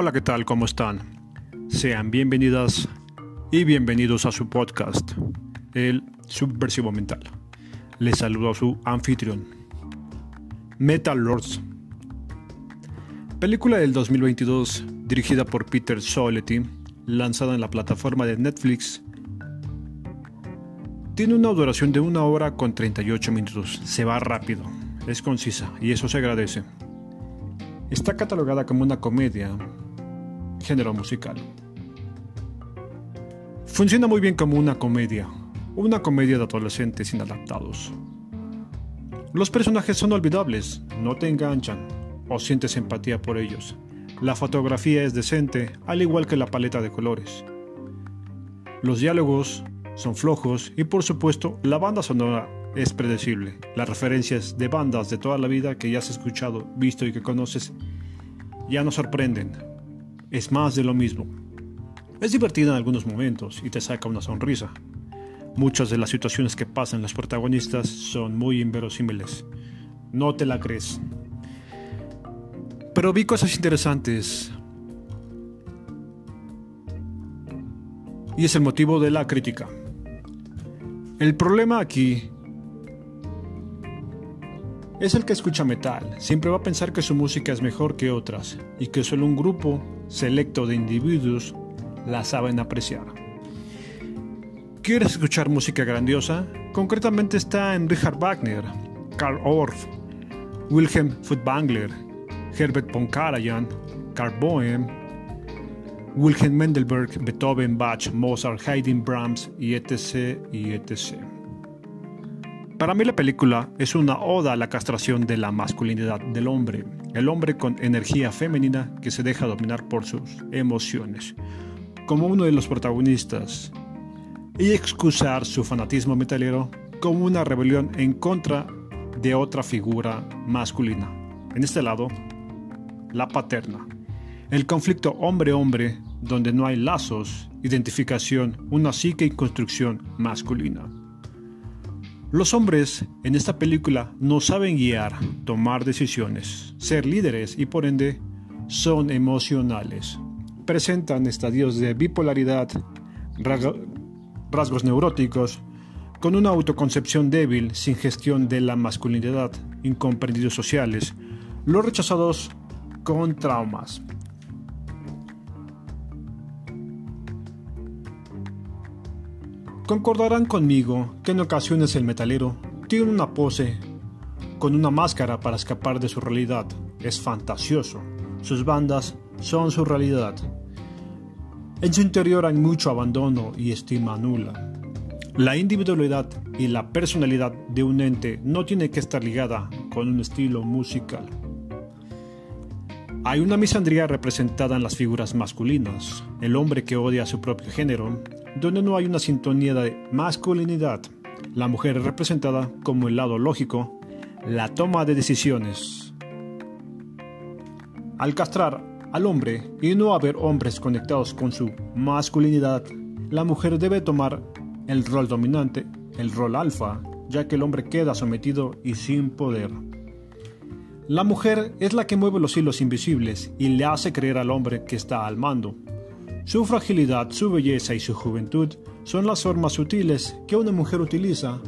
Hola, ¿qué tal? ¿Cómo están? Sean bienvenidas y bienvenidos a su podcast, El Subversivo Mental. Les saludo a su anfitrión, Metal Lords. Película del 2022 dirigida por Peter Soletti, lanzada en la plataforma de Netflix. Tiene una duración de una hora con 38 minutos. Se va rápido, es concisa y eso se agradece. Está catalogada como una comedia, género musical. Funciona muy bien como una comedia, una comedia de adolescentes inadaptados. Los personajes son olvidables, no te enganchan o sientes empatía por ellos. La fotografía es decente, al igual que la paleta de colores. Los diálogos son flojos y por supuesto la banda sonora es predecible. Las referencias de bandas de toda la vida que ya has escuchado, visto y que conoces ya no sorprenden. Es más de lo mismo. Es divertida en algunos momentos y te saca una sonrisa. Muchas de las situaciones que pasan los protagonistas son muy inverosímiles. No te la crees. Pero vi cosas interesantes. Y es el motivo de la crítica. El problema aquí es el que escucha metal. Siempre va a pensar que su música es mejor que otras y que solo un grupo selecto de individuos la saben apreciar. ¿Quieres escuchar música grandiosa? Concretamente está en Richard Wagner, Karl Orff, Wilhelm Furtwängler, Herbert von Karajan, Karl Boehm, Wilhelm Mendelberg, Beethoven, Bach, Mozart, Haydn, Brahms y etc. y etc. Para mí la película es una oda a la castración de la masculinidad del hombre, el hombre con energía femenina que se deja dominar por sus emociones, como uno de los protagonistas, y excusar su fanatismo metalero como una rebelión en contra de otra figura masculina. En este lado, la paterna. El conflicto hombre-hombre donde no hay lazos, identificación, una psique y construcción masculina. Los hombres en esta película no saben guiar, tomar decisiones, ser líderes y por ende son emocionales. Presentan estadios de bipolaridad, rasgos neuróticos, con una autoconcepción débil, sin gestión de la masculinidad, incomprendidos sociales, los rechazados con traumas. Concordarán conmigo que en ocasiones el metalero tiene una pose con una máscara para escapar de su realidad. Es fantasioso. Sus bandas son su realidad. En su interior hay mucho abandono y estima nula. La individualidad y la personalidad de un ente no tiene que estar ligada con un estilo musical. Hay una misandría representada en las figuras masculinas, el hombre que odia a su propio género, donde no hay una sintonía de masculinidad. La mujer es representada como el lado lógico, la toma de decisiones. Al castrar al hombre y no haber hombres conectados con su masculinidad, la mujer debe tomar el rol dominante, el rol alfa, ya que el hombre queda sometido y sin poder. La mujer es la que mueve los hilos invisibles y le hace creer al hombre que está al mando. Su fragilidad, su belleza y su juventud son las formas sutiles que una mujer utiliza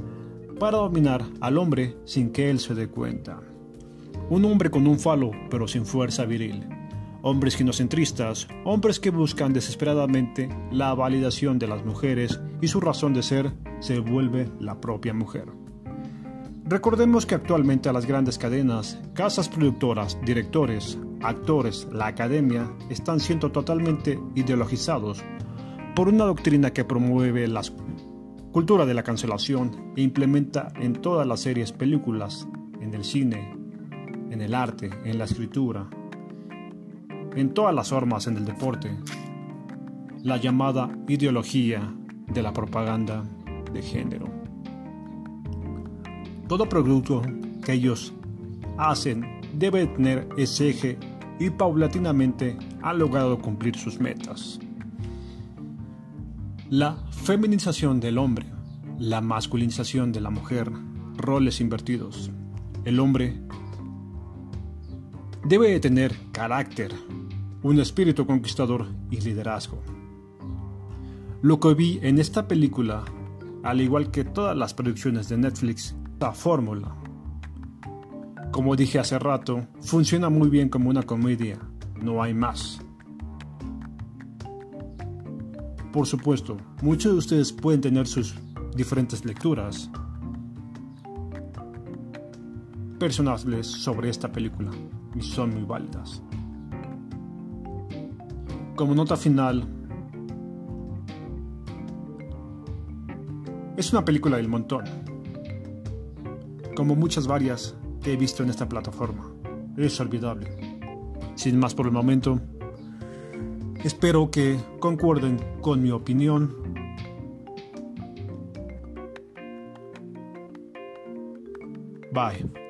para dominar al hombre sin que él se dé cuenta. Un hombre con un falo pero sin fuerza viril. Hombres ginocentristas, hombres que buscan desesperadamente la validación de las mujeres y su razón de ser se vuelve la propia mujer. Recordemos que actualmente a las grandes cadenas, casas productoras, directores, actores, la academia están siendo totalmente ideologizados por una doctrina que promueve la cultura de la cancelación e implementa en todas las series, películas, en el cine, en el arte, en la escritura, en todas las formas en el deporte, la llamada ideología de la propaganda de género. Todo producto que ellos hacen debe tener ese eje y paulatinamente ha logrado cumplir sus metas. La feminización del hombre, la masculinización de la mujer, roles invertidos. El hombre debe tener carácter, un espíritu conquistador y liderazgo. Lo que vi en esta película, al igual que todas las producciones de Netflix, la fórmula. Como dije hace rato, funciona muy bien como una comedia, no hay más. Por supuesto, muchos de ustedes pueden tener sus diferentes lecturas personales sobre esta película y son muy válidas. Como nota final, es una película del montón, como muchas varias que he visto en esta plataforma. Es olvidable. Sin más por el momento, espero que concuerden con mi opinión. Bye.